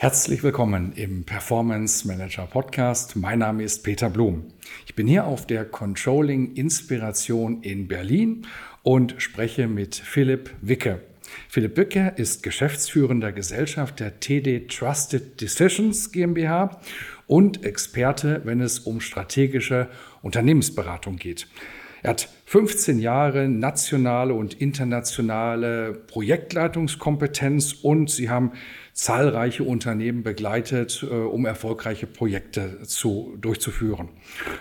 Herzlich willkommen im Performance Manager Podcast. Mein Name ist Peter Blum. Ich bin hier auf der Controlling Inspiration in Berlin und spreche mit Philipp Wicke. Philipp Wicke ist geschäftsführender Gesellschaft der TD Trusted Decisions GmbH und Experte, wenn es um strategische Unternehmensberatung geht. Er hat 15 Jahre nationale und internationale Projektleitungskompetenz und Sie haben zahlreiche Unternehmen begleitet, äh, um erfolgreiche Projekte zu, durchzuführen.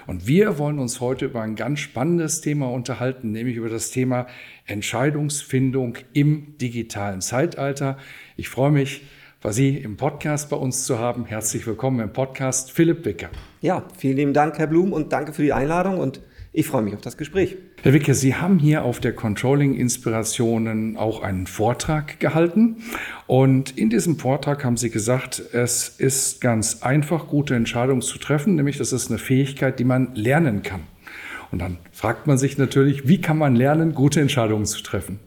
Und wir wollen uns heute über ein ganz spannendes Thema unterhalten, nämlich über das Thema Entscheidungsfindung im digitalen Zeitalter. Ich freue mich, Sie im Podcast bei uns zu haben. Herzlich willkommen im Podcast, Philipp Wicker. Ja, vielen lieben Dank, Herr Blum, und danke für die Einladung und ich freue mich auf das Gespräch. Herr Wicke, Sie haben hier auf der Controlling Inspirationen auch einen Vortrag gehalten. Und in diesem Vortrag haben Sie gesagt, es ist ganz einfach, gute Entscheidungen zu treffen, nämlich das ist eine Fähigkeit, die man lernen kann. Und dann fragt man sich natürlich, wie kann man lernen, gute Entscheidungen zu treffen?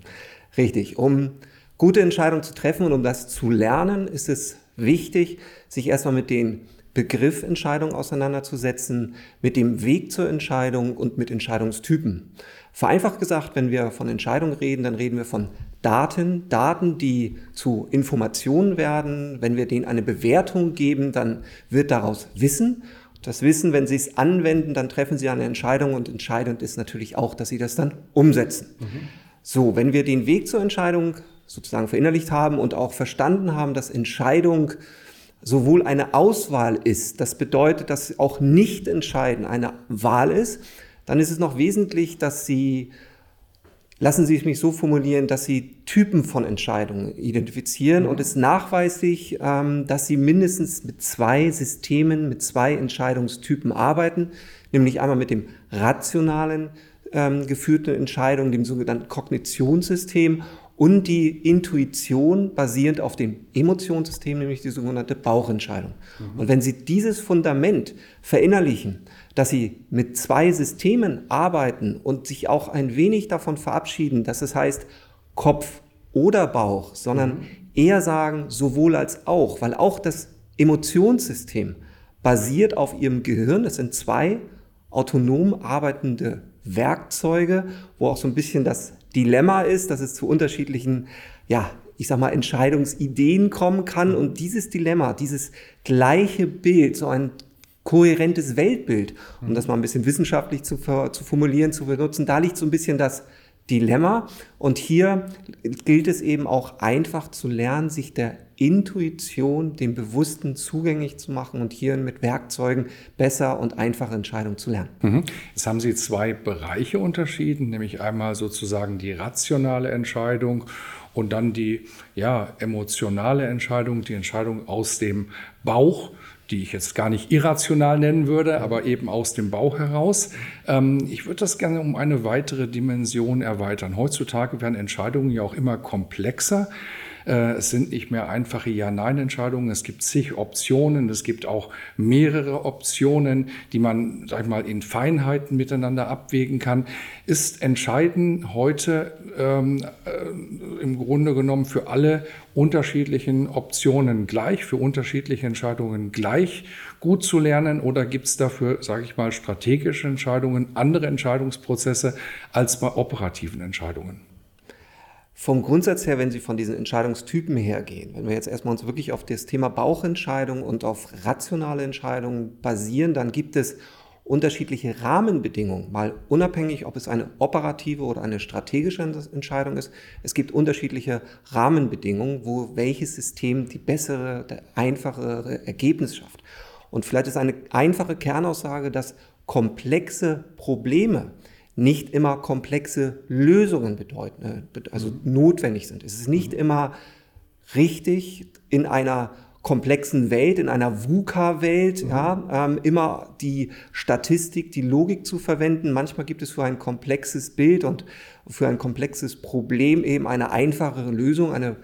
Richtig. Um gute Entscheidungen zu treffen und um das zu lernen, ist es wichtig, sich erstmal mit den Begriff Entscheidung auseinanderzusetzen, mit dem Weg zur Entscheidung und mit Entscheidungstypen. Vereinfacht gesagt, wenn wir von Entscheidung reden, dann reden wir von Daten, Daten, die zu Informationen werden. Wenn wir denen eine Bewertung geben, dann wird daraus Wissen. Das Wissen, wenn Sie es anwenden, dann treffen Sie eine Entscheidung und entscheidend ist natürlich auch, dass Sie das dann umsetzen. Mhm. So, wenn wir den Weg zur Entscheidung sozusagen verinnerlicht haben und auch verstanden haben, dass Entscheidung sowohl eine Auswahl ist, das bedeutet, dass auch nicht entscheiden eine Wahl ist, dann ist es noch wesentlich, dass Sie, lassen Sie es mich so formulieren, dass Sie Typen von Entscheidungen identifizieren mhm. und es nachweislich, ähm, dass Sie mindestens mit zwei Systemen, mit zwei Entscheidungstypen arbeiten, nämlich einmal mit dem rationalen ähm, geführten Entscheidungen, dem sogenannten Kognitionssystem und die Intuition basierend auf dem Emotionssystem, nämlich die sogenannte Bauchentscheidung. Mhm. Und wenn Sie dieses Fundament verinnerlichen, dass Sie mit zwei Systemen arbeiten und sich auch ein wenig davon verabschieden, dass es heißt Kopf oder Bauch, sondern mhm. eher sagen sowohl als auch, weil auch das Emotionssystem basiert auf Ihrem Gehirn. Das sind zwei autonom arbeitende Werkzeuge, wo auch so ein bisschen das Dilemma ist, dass es zu unterschiedlichen, ja, ich sag mal, Entscheidungsideen kommen kann. Und dieses Dilemma, dieses gleiche Bild, so ein kohärentes Weltbild, um das mal ein bisschen wissenschaftlich zu, zu formulieren, zu benutzen, da liegt so ein bisschen das Dilemma. Und hier gilt es eben auch einfach zu lernen, sich der Intuition, dem Bewussten zugänglich zu machen und hier mit Werkzeugen besser und einfache Entscheidungen zu lernen. Mhm. Jetzt haben Sie zwei Bereiche unterschieden, nämlich einmal sozusagen die rationale Entscheidung und dann die ja, emotionale Entscheidung, die Entscheidung aus dem Bauch die ich jetzt gar nicht irrational nennen würde, aber eben aus dem Bauch heraus. Ähm, ich würde das gerne um eine weitere Dimension erweitern. Heutzutage werden Entscheidungen ja auch immer komplexer. Äh, es sind nicht mehr einfache Ja-Nein-Entscheidungen. Es gibt zig Optionen. Es gibt auch mehrere Optionen, die man, sag ich mal, in Feinheiten miteinander abwägen kann. Ist entscheidend heute ähm, äh, im Grunde genommen für alle unterschiedlichen Optionen gleich, für unterschiedliche Entscheidungen gleich gut zu lernen oder gibt es dafür, sage ich mal, strategische Entscheidungen, andere Entscheidungsprozesse als bei operativen Entscheidungen? Vom Grundsatz her, wenn Sie von diesen Entscheidungstypen hergehen, wenn wir jetzt erstmal uns wirklich auf das Thema Bauchentscheidung und auf rationale Entscheidungen basieren, dann gibt es unterschiedliche Rahmenbedingungen, mal unabhängig, ob es eine operative oder eine strategische Entscheidung ist. Es gibt unterschiedliche Rahmenbedingungen, wo welches System die bessere, der einfachere Ergebnis schafft. Und vielleicht ist eine einfache Kernaussage, dass komplexe Probleme nicht immer komplexe Lösungen bedeuten, äh, also mhm. notwendig sind. Es ist nicht mhm. immer richtig in einer komplexen Welt, in einer VUCA-Welt, mhm. ja, ähm, immer die Statistik, die Logik zu verwenden. Manchmal gibt es für ein komplexes Bild und für ein komplexes Problem eben eine einfachere Lösung, eine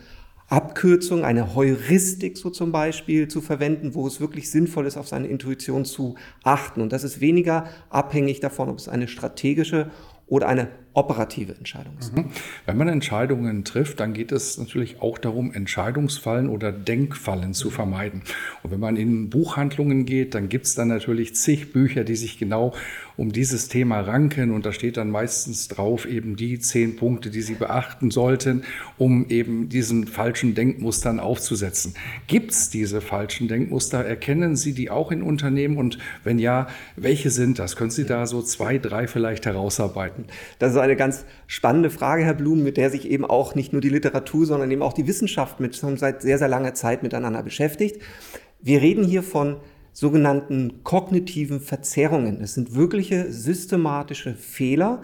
Abkürzung, eine Heuristik so zum Beispiel zu verwenden, wo es wirklich sinnvoll ist, auf seine Intuition zu achten. Und das ist weniger abhängig davon, ob es eine strategische oder eine operative Entscheidung ist. Mhm. Wenn man Entscheidungen trifft, dann geht es natürlich auch darum, Entscheidungsfallen oder Denkfallen zu vermeiden. Und wenn man in Buchhandlungen geht, dann gibt es dann natürlich zig Bücher, die sich genau um dieses Thema ranken. Und da steht dann meistens drauf eben die zehn Punkte, die Sie beachten sollten, um eben diesen falschen Denkmustern aufzusetzen. Gibt es diese falschen Denkmuster? Erkennen Sie die auch in Unternehmen? Und wenn ja, welche sind das? Können Sie da so zwei, drei vielleicht herausarbeiten? Das ist eine ganz spannende Frage, Herr Blum, mit der sich eben auch nicht nur die Literatur, sondern eben auch die Wissenschaft mit schon seit sehr, sehr langer Zeit miteinander beschäftigt. Wir reden hier von sogenannten kognitiven Verzerrungen. Es sind wirkliche systematische Fehler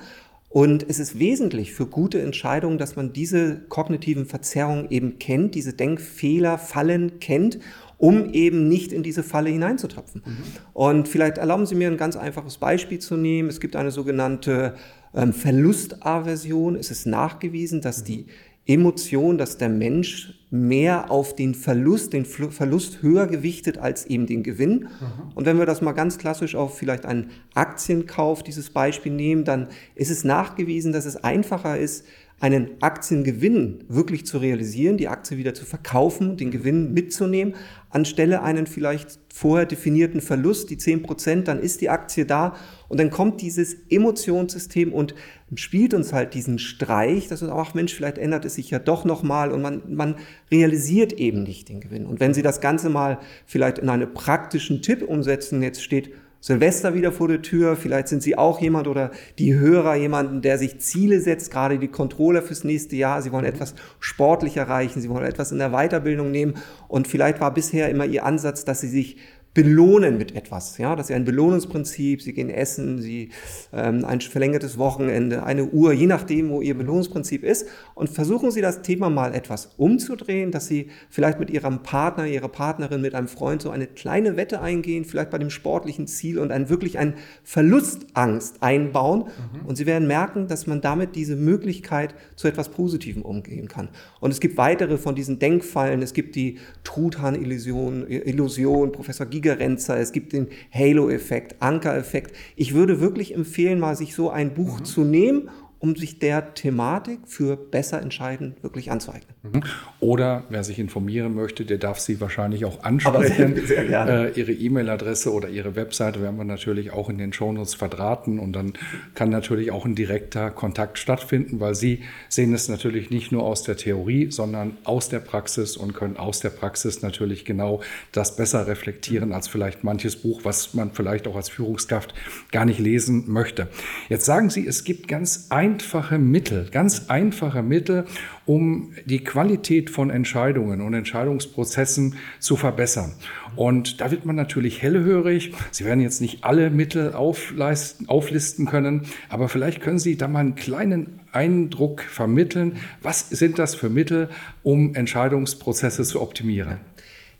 und es ist wesentlich für gute Entscheidungen, dass man diese kognitiven Verzerrungen eben kennt, diese Denkfehler, Fallen kennt, um eben nicht in diese Falle hineinzutapfen. Mhm. Und vielleicht erlauben Sie mir ein ganz einfaches Beispiel zu nehmen. Es gibt eine sogenannte ähm, Verlustaversion es ist nachgewiesen, dass die Emotion, dass der Mensch mehr auf den Verlust, den Verlust höher gewichtet als eben den Gewinn. Mhm. Und wenn wir das mal ganz klassisch auf vielleicht einen Aktienkauf, dieses Beispiel nehmen, dann ist es nachgewiesen, dass es einfacher ist, einen Aktiengewinn wirklich zu realisieren, die Aktie wieder zu verkaufen, den Gewinn mitzunehmen, anstelle einen vielleicht vorher definierten Verlust, die 10 Prozent, dann ist die Aktie da und dann kommt dieses Emotionssystem und spielt uns halt diesen Streich, dass uns, ach Mensch, vielleicht ändert es sich ja doch nochmal und man, man realisiert eben nicht den Gewinn. Und wenn Sie das Ganze mal vielleicht in einen praktischen Tipp umsetzen, jetzt steht Silvester wieder vor der Tür. Vielleicht sind Sie auch jemand oder die Hörer jemanden, der sich Ziele setzt, gerade die Controller fürs nächste Jahr. Sie wollen etwas sportlich erreichen, Sie wollen etwas in der Weiterbildung nehmen. Und vielleicht war bisher immer Ihr Ansatz, dass Sie sich belohnen mit etwas. Ja, das ist ja ein Belohnungsprinzip. Sie gehen essen, Sie ähm, ein verlängertes Wochenende, eine Uhr, je nachdem, wo Ihr Belohnungsprinzip ist. Und versuchen Sie das Thema mal etwas umzudrehen, dass Sie vielleicht mit Ihrem Partner, Ihrer Partnerin, mit einem Freund so eine kleine Wette eingehen, vielleicht bei dem sportlichen Ziel und ein wirklich ein Verlustangst einbauen. Mhm. Und Sie werden merken, dass man damit diese Möglichkeit zu etwas Positivem umgehen kann. Und es gibt weitere von diesen Denkfallen. Es gibt die Truthahn-Illusion, Illusion, Professor Giga Gigerenzer, es gibt den Halo-Effekt, Anker-Effekt. Ich würde wirklich empfehlen, mal sich so ein Buch mhm. zu nehmen um sich der Thematik für besser entscheiden wirklich anzueignen. Mhm. Oder wer sich informieren möchte, der darf Sie wahrscheinlich auch ansprechen. Aber sehr gerne. Äh, Ihre E-Mail-Adresse oder Ihre Webseite werden wir natürlich auch in den Shownotes verdrahten und dann kann natürlich auch ein direkter Kontakt stattfinden, weil Sie sehen es natürlich nicht nur aus der Theorie, sondern aus der Praxis und können aus der Praxis natürlich genau das besser reflektieren als vielleicht manches Buch, was man vielleicht auch als Führungskraft gar nicht lesen möchte. Jetzt sagen Sie, es gibt ganz ein einfache Mittel, ganz einfache Mittel, um die Qualität von Entscheidungen und Entscheidungsprozessen zu verbessern. Und da wird man natürlich hellhörig. Sie werden jetzt nicht alle Mittel auflisten können, aber vielleicht können Sie da mal einen kleinen Eindruck vermitteln. Was sind das für Mittel, um Entscheidungsprozesse zu optimieren?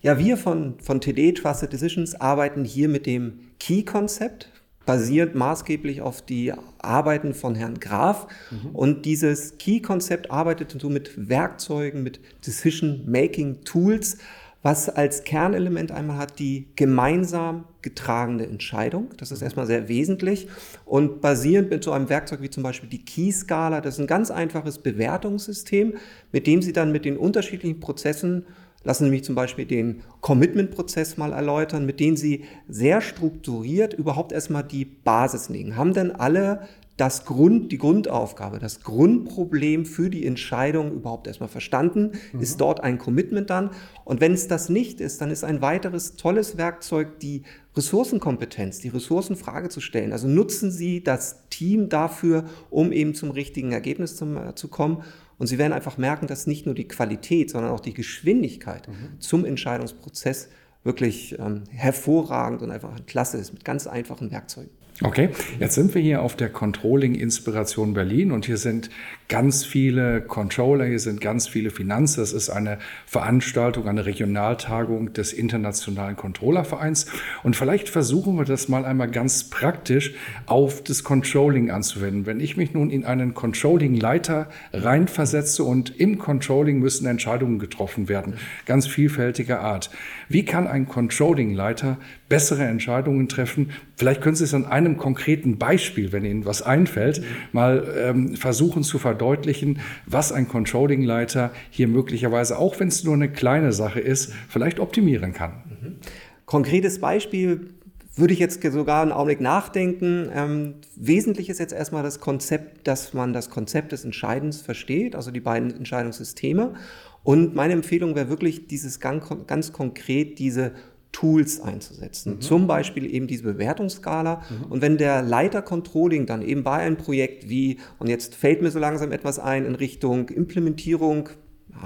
Ja, wir von, von TD Trusted Decisions arbeiten hier mit dem Key-Konzept basiert maßgeblich auf die Arbeiten von Herrn Graf. Mhm. Und dieses Key-Konzept arbeitet so mit Werkzeugen, mit Decision-Making-Tools, was als Kernelement einmal hat die gemeinsam getragene Entscheidung. Das ist mhm. erstmal sehr wesentlich. Und basierend mit so einem Werkzeug wie zum Beispiel die Key-Skala, das ist ein ganz einfaches Bewertungssystem, mit dem Sie dann mit den unterschiedlichen Prozessen Lassen Sie mich zum Beispiel den Commitment-Prozess mal erläutern, mit dem Sie sehr strukturiert überhaupt erstmal die Basis legen. Haben denn alle das Grund, die Grundaufgabe, das Grundproblem für die Entscheidung überhaupt erstmal verstanden? Mhm. Ist dort ein Commitment dann? Und wenn es das nicht ist, dann ist ein weiteres tolles Werkzeug die Ressourcenkompetenz, die Ressourcenfrage zu stellen. Also nutzen Sie das Team dafür, um eben zum richtigen Ergebnis zu, äh, zu kommen. Und Sie werden einfach merken, dass nicht nur die Qualität, sondern auch die Geschwindigkeit mhm. zum Entscheidungsprozess wirklich ähm, hervorragend und einfach klasse ist mit ganz einfachen Werkzeugen. Okay, jetzt sind wir hier auf der Controlling Inspiration Berlin und hier sind ganz viele Controller, hier sind ganz viele Finanzen. Das ist eine Veranstaltung, eine Regionaltagung des Internationalen Controllervereins. Und vielleicht versuchen wir das mal einmal ganz praktisch auf das Controlling anzuwenden. Wenn ich mich nun in einen Controlling-Leiter reinversetze und im Controlling müssen Entscheidungen getroffen werden, ganz vielfältiger Art. Wie kann ein Controlling-Leiter bessere Entscheidungen treffen? Vielleicht können Sie es an einem konkreten Beispiel, wenn Ihnen was einfällt, mal ähm, versuchen zu verdeutlichen verdeutlichen, was ein Controlling-Leiter hier möglicherweise, auch wenn es nur eine kleine Sache ist, vielleicht optimieren kann. Mhm. Konkretes Beispiel würde ich jetzt sogar einen Augenblick nachdenken. Ähm, wesentlich ist jetzt erstmal das Konzept, dass man das Konzept des Entscheidens versteht, also die beiden Entscheidungssysteme. Und meine Empfehlung wäre wirklich dieses ganz, ganz konkret diese Tools einzusetzen. Mhm. Zum Beispiel eben diese Bewertungsskala. Mhm. Und wenn der Leiter Controlling dann eben bei einem Projekt wie, und jetzt fällt mir so langsam etwas ein in Richtung Implementierung,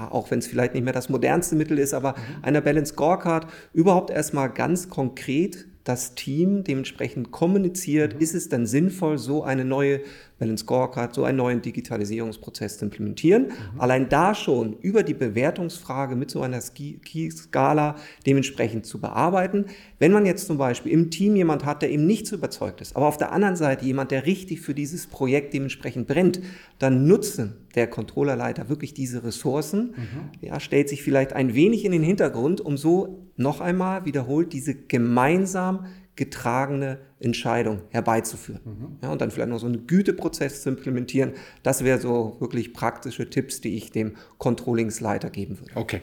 auch wenn es vielleicht nicht mehr das modernste Mittel ist, aber mhm. einer Balance Scorecard überhaupt erstmal ganz konkret das Team dementsprechend kommuniziert, mhm. ist es dann sinnvoll, so eine neue Balance Scorecard, so einen neuen Digitalisierungsprozess zu implementieren. Mhm. Allein da schon über die Bewertungsfrage mit so einer Skala dementsprechend zu bearbeiten. Wenn man jetzt zum Beispiel im Team jemand hat, der eben nicht so überzeugt ist, aber auf der anderen Seite jemand, der richtig für dieses Projekt dementsprechend brennt, dann nutzen der Controllerleiter wirklich diese Ressourcen, mhm. ja, stellt sich vielleicht ein wenig in den Hintergrund, um so noch einmal wiederholt diese gemeinsam getragene Entscheidung herbeizuführen. Mhm. Ja, und dann vielleicht noch so einen Güteprozess zu implementieren. Das wäre so wirklich praktische Tipps, die ich dem Controllingsleiter geben würde. Okay.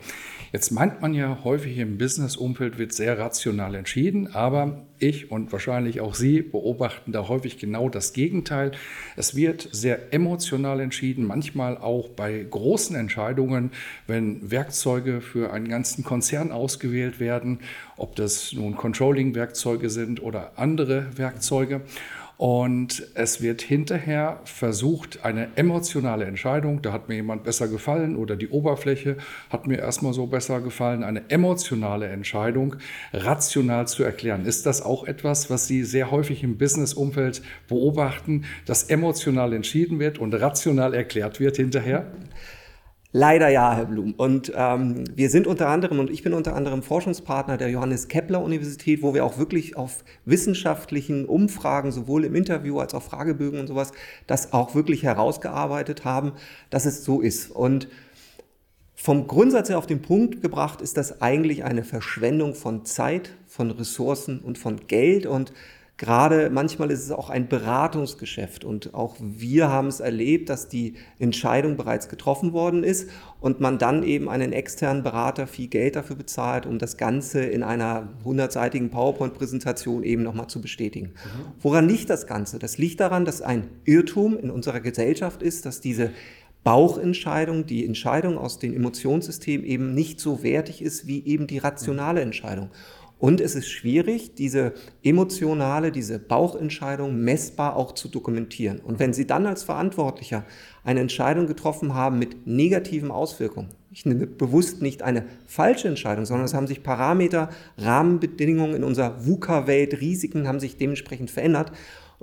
Jetzt meint man ja häufig im Business-Umfeld wird sehr rational entschieden, aber ich und wahrscheinlich auch Sie beobachten da häufig genau das Gegenteil. Es wird sehr emotional entschieden, manchmal auch bei großen Entscheidungen, wenn Werkzeuge für einen ganzen Konzern ausgewählt werden, ob das nun Controlling-Werkzeuge sind oder andere Werkzeuge. Und es wird hinterher versucht, eine emotionale Entscheidung, da hat mir jemand besser gefallen oder die Oberfläche hat mir erstmal so besser gefallen, eine emotionale Entscheidung rational zu erklären. Ist das auch etwas, was Sie sehr häufig im Business-Umfeld beobachten, dass emotional entschieden wird und rational erklärt wird hinterher? Leider ja, Herr Blum. Und ähm, wir sind unter anderem, und ich bin unter anderem Forschungspartner der Johannes Kepler Universität, wo wir auch wirklich auf wissenschaftlichen Umfragen, sowohl im Interview als auch Fragebögen und sowas, das auch wirklich herausgearbeitet haben, dass es so ist. Und vom Grundsatz her auf den Punkt gebracht ist das eigentlich eine Verschwendung von Zeit, von Ressourcen und von Geld. Und Gerade manchmal ist es auch ein Beratungsgeschäft und auch wir haben es erlebt, dass die Entscheidung bereits getroffen worden ist und man dann eben einen externen Berater viel Geld dafür bezahlt, um das Ganze in einer hundertseitigen PowerPoint-Präsentation eben nochmal zu bestätigen. Mhm. Woran liegt das Ganze? Das liegt daran, dass ein Irrtum in unserer Gesellschaft ist, dass diese Bauchentscheidung, die Entscheidung aus dem Emotionssystem eben nicht so wertig ist wie eben die rationale Entscheidung. Und es ist schwierig, diese emotionale, diese Bauchentscheidung messbar auch zu dokumentieren. Und wenn Sie dann als Verantwortlicher eine Entscheidung getroffen haben mit negativen Auswirkungen, ich nehme bewusst nicht eine falsche Entscheidung, sondern es haben sich Parameter, Rahmenbedingungen in unserer VUCA-Welt, Risiken haben sich dementsprechend verändert.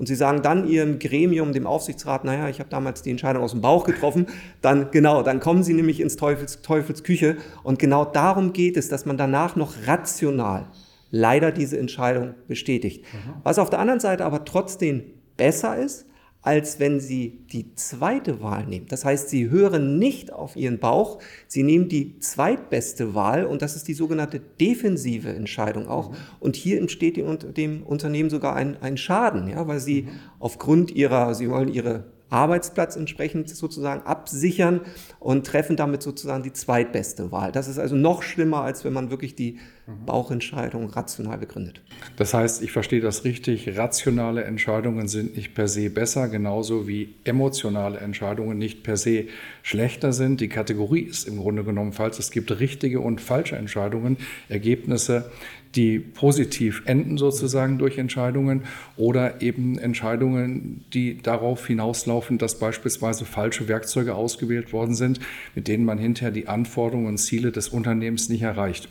Und Sie sagen dann Ihrem Gremium, dem Aufsichtsrat, naja, ich habe damals die Entscheidung aus dem Bauch getroffen, dann genau, dann kommen Sie nämlich ins Teufels, Teufels Küche. Und genau darum geht es, dass man danach noch rational leider diese Entscheidung bestätigt. Mhm. Was auf der anderen Seite aber trotzdem besser ist, als wenn Sie die zweite Wahl nehmen. Das heißt, Sie hören nicht auf Ihren Bauch, Sie nehmen die zweitbeste Wahl und das ist die sogenannte defensive Entscheidung auch. Mhm. Und hier entsteht dem Unternehmen sogar ein, ein Schaden, ja, weil Sie mhm. aufgrund Ihrer, Sie wollen Ihre Arbeitsplatz entsprechend sozusagen absichern und treffen damit sozusagen die zweitbeste Wahl. Das ist also noch schlimmer, als wenn man wirklich die Bauchentscheidung rational begründet. Das heißt, ich verstehe das richtig, rationale Entscheidungen sind nicht per se besser, genauso wie emotionale Entscheidungen nicht per se schlechter sind. Die Kategorie ist im Grunde genommen falsch. Es gibt richtige und falsche Entscheidungen, Ergebnisse, die positiv enden sozusagen durch Entscheidungen oder eben Entscheidungen, die darauf hinauslaufen, dass beispielsweise falsche Werkzeuge ausgewählt worden sind, mit denen man hinterher die Anforderungen und Ziele des Unternehmens nicht erreicht.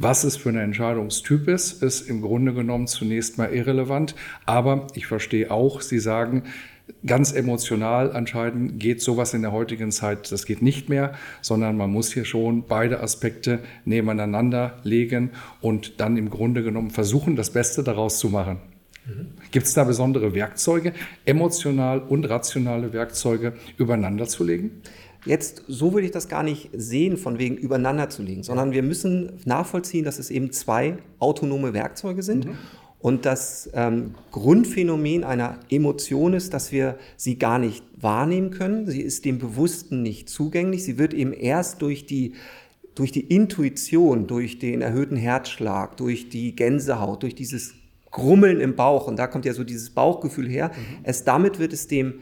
Was es für ein Entscheidungstyp ist, ist im Grunde genommen zunächst mal irrelevant. Aber ich verstehe auch, Sie sagen, ganz emotional entscheiden geht sowas in der heutigen Zeit, das geht nicht mehr, sondern man muss hier schon beide Aspekte nebeneinander legen und dann im Grunde genommen versuchen, das Beste daraus zu machen. Mhm. Gibt es da besondere Werkzeuge, emotional und rationale Werkzeuge übereinander zu legen? Jetzt, so würde ich das gar nicht sehen, von wegen übereinander zu legen, sondern wir müssen nachvollziehen, dass es eben zwei autonome Werkzeuge sind. Mhm. Und das ähm, Grundphänomen einer Emotion ist, dass wir sie gar nicht wahrnehmen können. Sie ist dem Bewussten nicht zugänglich. Sie wird eben erst durch die, durch die Intuition, durch den erhöhten Herzschlag, durch die Gänsehaut, durch dieses Grummeln im Bauch, und da kommt ja so dieses Bauchgefühl her, mhm. erst damit wird es dem,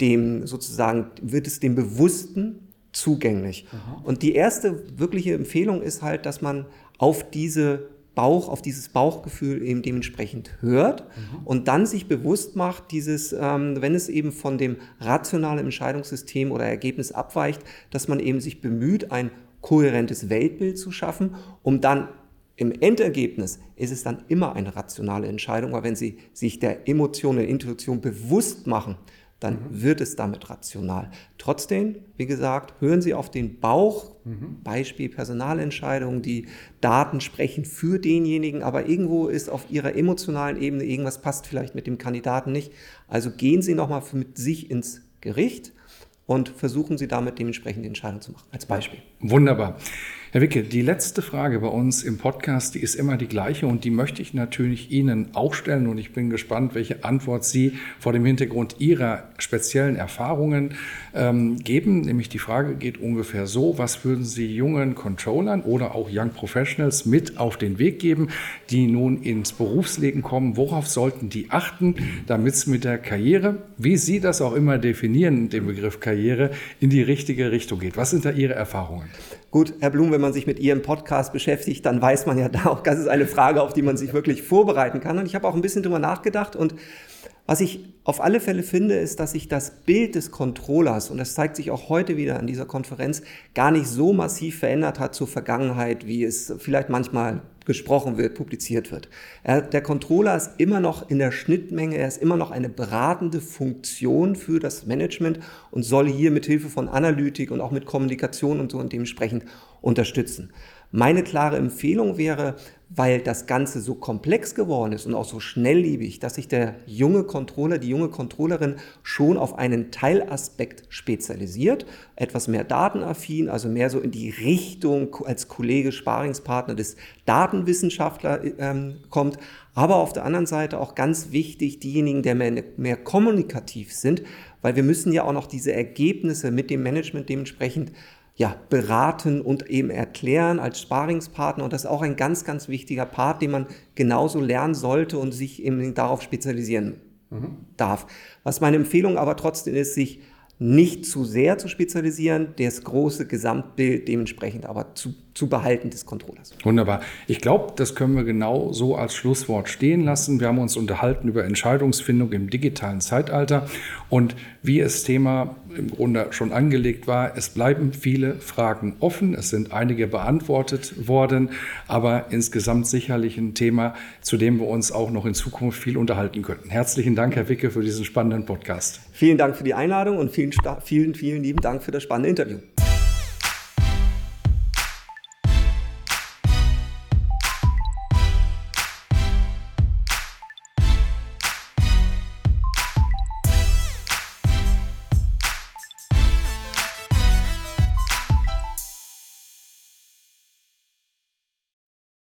dem sozusagen, wird es dem Bewussten zugänglich. Mhm. Und die erste wirkliche Empfehlung ist halt, dass man auf diese Bauch, auf dieses Bauchgefühl eben dementsprechend hört mhm. und dann sich bewusst macht, dieses, ähm, wenn es eben von dem rationalen Entscheidungssystem oder Ergebnis abweicht, dass man eben sich bemüht, ein kohärentes Weltbild zu schaffen, um dann im Endergebnis ist es dann immer eine rationale Entscheidung, weil wenn Sie sich der Emotion, der Intuition bewusst machen, dann mhm. wird es damit rational. Trotzdem, wie gesagt, hören Sie auf den Bauch, mhm. Beispiel Personalentscheidungen, die Daten sprechen für denjenigen, aber irgendwo ist auf Ihrer emotionalen Ebene irgendwas passt vielleicht mit dem Kandidaten nicht. Also gehen Sie nochmal mit sich ins Gericht und versuchen Sie damit dementsprechend die Entscheidung zu machen, als Beispiel. Wunderbar. Herr Wicke, die letzte Frage bei uns im Podcast, die ist immer die gleiche und die möchte ich natürlich Ihnen auch stellen und ich bin gespannt, welche Antwort Sie vor dem Hintergrund Ihrer speziellen Erfahrungen ähm, geben. Nämlich die Frage geht ungefähr so, was würden Sie jungen Controllern oder auch Young Professionals mit auf den Weg geben, die nun ins Berufsleben kommen? Worauf sollten die achten, damit es mit der Karriere, wie Sie das auch immer definieren, den Begriff Karriere, in die richtige Richtung geht? Was sind da Ihre Erfahrungen? Gut, Herr Blum, wenn man sich mit Ihrem Podcast beschäftigt, dann weiß man ja da auch, das ist eine Frage, auf die man sich wirklich vorbereiten kann. Und ich habe auch ein bisschen drüber nachgedacht und was ich auf alle Fälle finde, ist, dass sich das Bild des Controllers, und das zeigt sich auch heute wieder an dieser Konferenz, gar nicht so massiv verändert hat zur Vergangenheit, wie es vielleicht manchmal gesprochen wird, publiziert wird. Er, der Controller ist immer noch in der Schnittmenge, er ist immer noch eine beratende Funktion für das Management und soll hier mit Hilfe von Analytik und auch mit Kommunikation und so und dementsprechend unterstützen. Meine klare Empfehlung wäre, weil das Ganze so komplex geworden ist und auch so schnelllebig, dass sich der junge Controller, die junge Controllerin schon auf einen Teilaspekt spezialisiert, etwas mehr datenaffin, also mehr so in die Richtung als Kollege, Sparingspartner des Datenwissenschaftler ähm, kommt, aber auf der anderen Seite auch ganz wichtig, diejenigen, die mehr, mehr kommunikativ sind, weil wir müssen ja auch noch diese Ergebnisse mit dem Management dementsprechend ja, beraten und eben erklären als Sparingspartner. Und das ist auch ein ganz, ganz wichtiger Part, den man genauso lernen sollte und sich eben darauf spezialisieren mhm. darf. Was meine Empfehlung aber trotzdem ist, sich nicht zu sehr zu spezialisieren, das große Gesamtbild dementsprechend aber zu, zu behalten des Controllers. Wunderbar. Ich glaube, das können wir genau so als Schlusswort stehen lassen. Wir haben uns unterhalten über Entscheidungsfindung im digitalen Zeitalter und wie es Thema im Grunde schon angelegt war, es bleiben viele Fragen offen. Es sind einige beantwortet worden, aber insgesamt sicherlich ein Thema, zu dem wir uns auch noch in Zukunft viel unterhalten könnten. Herzlichen Dank, Herr Wicke, für diesen spannenden Podcast. Vielen Dank für die Einladung und vielen, vielen, vielen lieben Dank für das spannende Interview.